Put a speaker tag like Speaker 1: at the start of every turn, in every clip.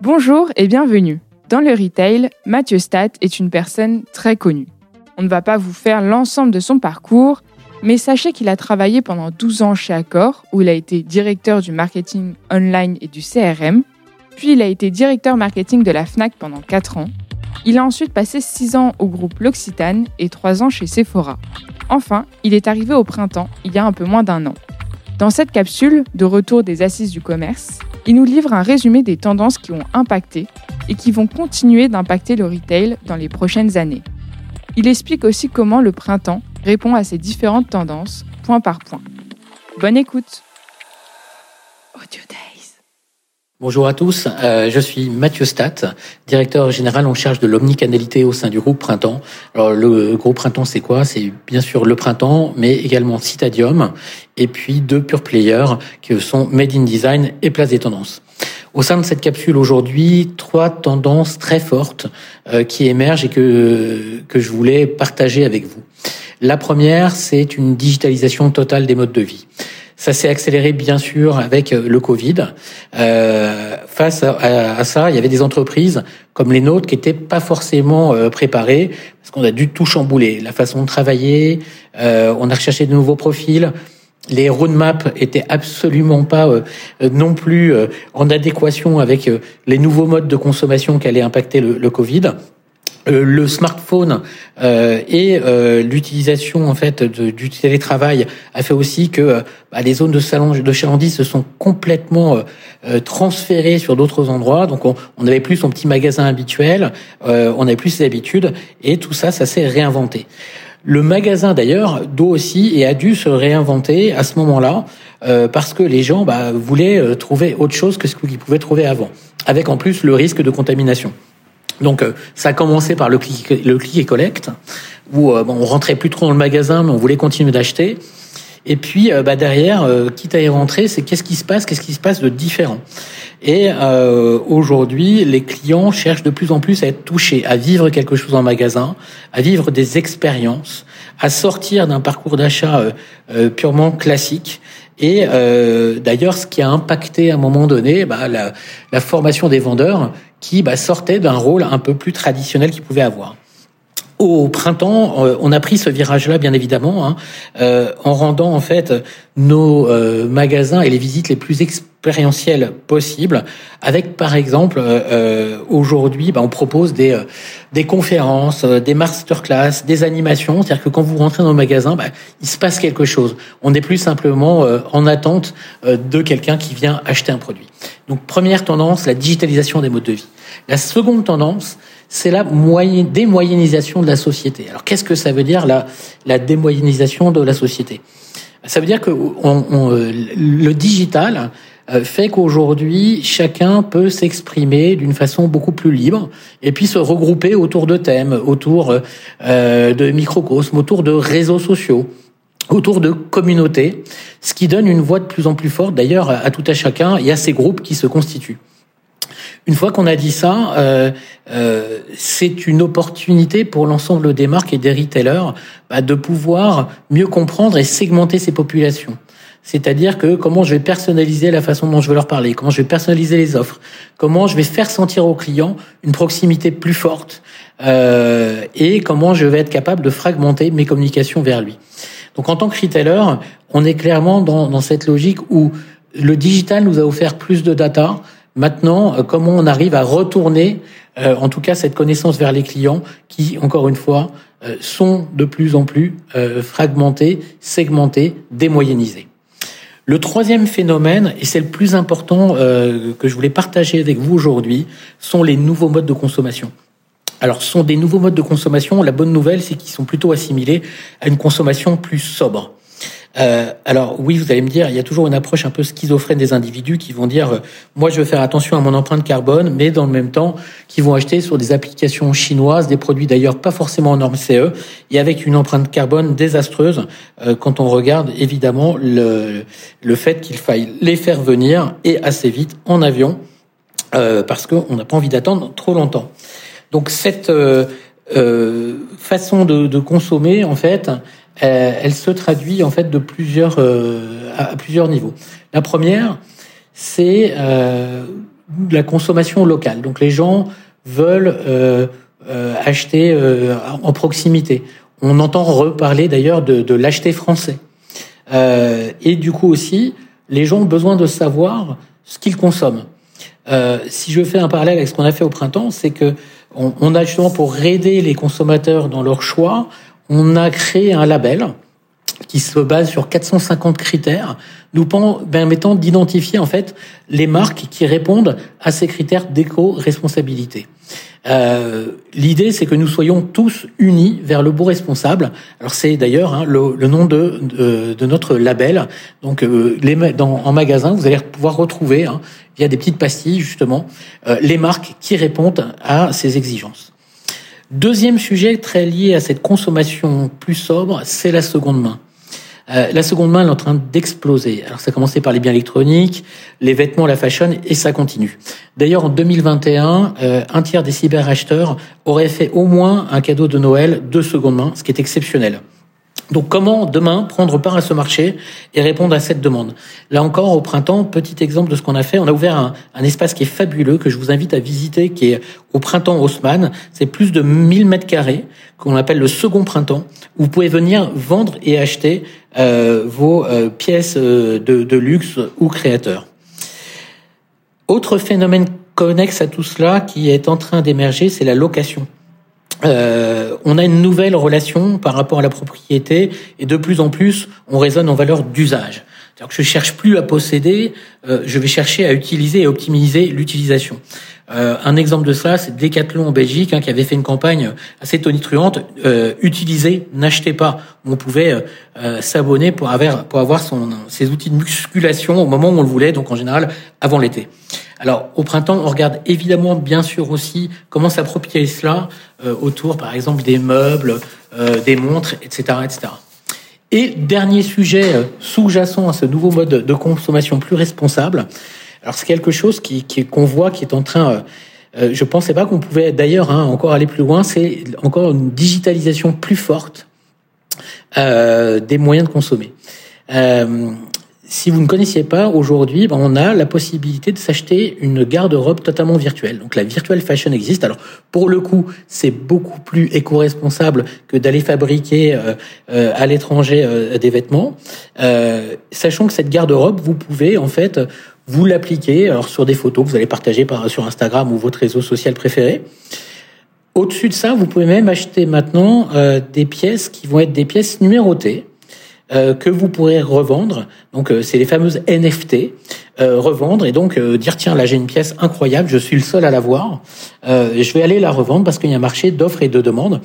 Speaker 1: Bonjour et bienvenue. Dans le retail, Mathieu Stat est une personne très connue. On ne va pas vous faire l'ensemble de son parcours, mais sachez qu'il a travaillé pendant 12 ans chez Accor, où il a été directeur du marketing online et du CRM, puis il a été directeur marketing de la FNAC pendant 4 ans. Il a ensuite passé 6 ans au groupe L'Occitane et 3 ans chez Sephora. Enfin, il est arrivé au printemps, il y a un peu moins d'un an. Dans cette capsule de retour des assises du commerce, il nous livre un résumé des tendances qui ont impacté et qui vont continuer d'impacter le retail dans les prochaines années. Il explique aussi comment le printemps répond à ces différentes tendances, point par point. Bonne écoute
Speaker 2: Bonjour à tous, euh, je suis Mathieu Stat, directeur général en charge de l'omnicanalité au sein du groupe Printemps. Alors le groupe Printemps c'est quoi? C'est bien sûr le Printemps, mais également Citadium, et puis deux pure players qui sont Made in Design et Place des Tendances. Au sein de cette capsule aujourd'hui, trois tendances très fortes euh, qui émergent et que, que je voulais partager avec vous. La première, c'est une digitalisation totale des modes de vie. Ça s'est accéléré bien sûr avec euh, le Covid. Euh, face à, ça, il y avait des entreprises comme les nôtres qui étaient pas forcément euh, préparées parce qu'on a dû tout chambouler, la façon de travailler. Euh, on a recherché de nouveaux profils. Les roadmaps étaient absolument pas non plus en adéquation avec les nouveaux modes de consommation qu'allait impacter le Covid. Euh, le smartphone euh, et euh, l'utilisation en fait du télétravail a fait aussi que bah, les zones de salon de chalandise se sont complètement transférées sur d'autres endroits. Donc on n'avait plus son petit magasin habituel, on n'avait plus ses habitudes et tout ça, ça s'est réinventé. Le magasin d'ailleurs doit aussi et a dû se réinventer à ce moment-là parce que les gens bah, voulaient trouver autre chose que ce qu'ils pouvaient trouver avant, avec en plus le risque de contamination. Donc euh, ça a commencé par le click, le et collect, où euh, bon, on rentrait plus trop dans le magasin, mais on voulait continuer d'acheter. Et puis euh, bah, derrière, quitte à y rentrer, c'est qu'est-ce qui se passe, qu'est-ce qui se passe de différent. Et aujourd'hui, les clients cherchent de plus en plus à être touchés, à vivre quelque chose en magasin, à vivre des expériences, à sortir d'un parcours d'achat purement classique. Et d'ailleurs, ce qui a impacté à un moment donné bah, la, la formation des vendeurs, qui bah, sortait d'un rôle un peu plus traditionnel qu'il pouvait avoir. Au printemps, euh, on a pris ce virage-là, bien évidemment, hein, euh, en rendant en fait nos euh, magasins et les visites les plus possibles. Avec, par exemple, aujourd'hui, bah, on propose des des conférences, des masterclass, des animations. C'est-à-dire que quand vous rentrez dans le magasin, bah, il se passe quelque chose. On n'est plus simplement en attente de quelqu'un qui vient acheter un produit. Donc, première tendance, la digitalisation des modes de vie. La seconde tendance, c'est la démoyennisation de la société. Alors qu'est-ce que ça veut dire la, la démoyennisation de la société? Ça veut dire que on, euh, le digital euh, fait qu'aujourd'hui chacun peut s'exprimer d'une façon beaucoup plus libre et puis se regrouper autour de thèmes, autour euh, de microcosmes, autour de réseaux sociaux autour de communautés, ce qui donne une voix de plus en plus forte d'ailleurs à tout à chacun et à ces groupes qui se constituent. Une fois qu'on a dit ça, euh, euh, c'est une opportunité pour l'ensemble des marques et des retailers bah, de pouvoir mieux comprendre et segmenter ces populations. C'est-à-dire que comment je vais personnaliser la façon dont je vais leur parler, comment je vais personnaliser les offres, comment je vais faire sentir aux clients une proximité plus forte euh, et comment je vais être capable de fragmenter mes communications vers lui. Donc en tant que retailer, on est clairement dans, dans cette logique où le digital nous a offert plus de data, Maintenant, euh, comment on arrive à retourner, euh, en tout cas, cette connaissance vers les clients qui, encore une fois, sont de plus en plus fragmentés, segmentés, démoyennisés. Le troisième phénomène, et c'est le plus important que je voulais partager avec vous aujourd'hui, sont les nouveaux modes de consommation. Alors, ce sont des nouveaux modes de consommation. La bonne nouvelle, c'est qu'ils sont plutôt assimilés à une consommation plus sobre. Euh, alors oui, vous allez me dire, il y a toujours une approche un peu schizophrène des individus qui vont dire, euh, moi je veux faire attention à mon empreinte carbone, mais dans le même temps, qui vont acheter sur des applications chinoises des produits d'ailleurs pas forcément en norme CE et avec une empreinte carbone désastreuse euh, quand on regarde évidemment le, le fait qu'il faille les faire venir et assez vite en avion parce qu'on n'a pas envie d'attendre trop longtemps. Donc cette façon de, de consommer, en fait, euh, elle se traduit en fait de plusieurs euh, à, plusieurs niveaux. La première, c'est euh, la consommation locale. Donc les gens veulent euh, euh, acheter euh, en proximité. On entend reparler d'ailleurs de, de l'acheter français. et du coup aussi, les gens ont besoin de savoir ce qu'ils consomment. si je fais un parallèle avec ce qu'on a fait au printemps, c'est que on, on, a justement pour aider les consommateurs dans leur choix, on a créé un label qui se base sur 450 critères, nous permettant d'identifier en fait les marques qui répondent à ces critères d'éco-responsabilité. Euh, L'idée, c'est que nous soyons tous unis vers le beau responsable. Alors c'est d'ailleurs hein, le, nom de, notre label. Donc euh, dans, en magasin, vous allez pouvoir retrouver hein, via des petites pastilles justement euh, les marques qui répondent à ces exigences. Deuxième sujet très lié à cette consommation plus sobre, c'est la seconde main. Euh, la seconde main elle est en train d'exploser. Alors ça a commencé par les biens électroniques, les vêtements, la fashion, et ça continue. D'ailleurs, en 2021, euh, un tiers des cyberacheteurs auraient fait au moins un cadeau de Noël de seconde main, ce qui est exceptionnel. Donc comment demain prendre part à ce marché et répondre à cette demande? Là encore, au printemps, petit exemple de ce qu'on a fait, on a ouvert un, espace qui est fabuleux, que je vous invite à visiter, qui est au printemps Haussmann. C'est plus de 1000 mètres carrés, qu'on appelle le second printemps, où vous pouvez venir vendre et acheter euh, vos euh, pièces euh, de, luxe ou créateurs. Autre phénomène connexe à tout cela qui est en train d'émerger, c'est la location. Euh, on a une nouvelle relation par rapport à la propriété et de plus en plus, on raisonne en valeur d'usage. C'est-à-dire que je cherche plus à posséder, euh, je vais chercher à utiliser et optimiser l'utilisation. Euh, un exemple de ça, c'est Decathlon en Belgique hein, qui avait fait une campagne assez tonitruante euh, utilisez, n'achetez pas. On pouvait euh, s'abonner pour avoir pour avoir son ses outils de musculation au moment où on le voulait, donc en général avant l'été. Alors au printemps, on regarde évidemment bien sûr aussi comment s'approprier cela euh, autour, par exemple, des meubles, euh, des montres, etc., etc. Et dernier sujet euh, sous-jacent à ce nouveau mode de consommation plus responsable. Alors c'est quelque chose qui qu'on voit qui est en train euh, je pensais pas qu'on pouvait d'ailleurs hein, encore aller plus loin. C'est encore une digitalisation plus forte euh, des moyens de consommer. Euh, si vous ne connaissiez pas, aujourd'hui, ben, on a la possibilité de s'acheter une garde-robe totalement virtuelle. Donc la virtual fashion existe. Alors pour le coup, c'est beaucoup plus éco-responsable que d'aller fabriquer euh, euh, à l'étranger euh, des vêtements. sachant que cette garde-robe, vous pouvez en fait vous l'appliquer alors sur des photos que vous allez partager par, sur Instagram ou votre réseau social préféré. Au-dessus de ça, vous pouvez même acheter maintenant des pièces qui vont être des pièces numérotées. Euh, que vous pourrez revendre. Donc euh, c'est les fameuses NFT. Euh, revendre et donc dire tiens là j'ai une pièce incroyable, je suis le seul à l'avoir, je vais aller la revendre parce qu'il y a un marché d'offres et de demandes.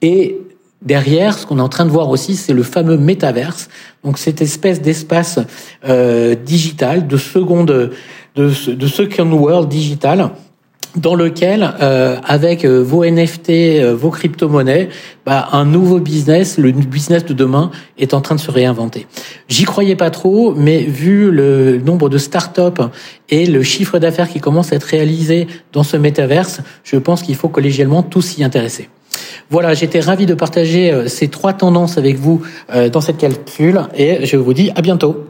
Speaker 2: Et derrière, ce qu'on est en train de voir aussi, c'est le fameux métaverse. Donc cette espèce d'espace digital, de seconde, de, de second world digital dans lequel, euh, avec euh, vos NFT, euh, vos crypto-monnaies, bah, un nouveau business, le business de demain, est en train de se réinventer. J'y croyais pas trop, mais vu le nombre de startups et le chiffre d'affaires qui commence à être réalisé dans ce métaverse, je pense qu'il faut collégialement tous s'y intéresser. Voilà, j'étais ravi de partager ces trois tendances avec vous dans cette calcul et je vous dis à bientôt.